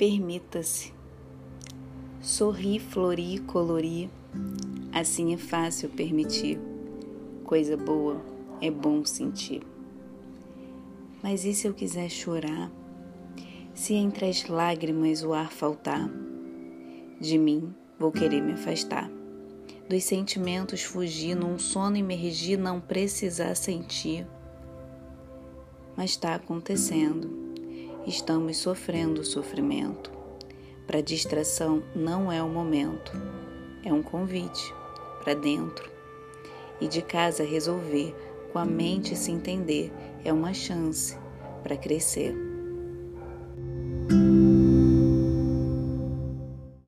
Permita-se. Sorrir, florir, colorir. Assim é fácil permitir. Coisa boa é bom sentir. Mas e se eu quiser chorar? Se entre as lágrimas o ar faltar, de mim vou querer me afastar. Dos sentimentos fugir, num sono emergir, não precisar sentir. Mas está acontecendo estamos sofrendo sofrimento. Para distração não é o momento, é um convite para dentro. E de casa resolver, com a mente se entender, é uma chance para crescer.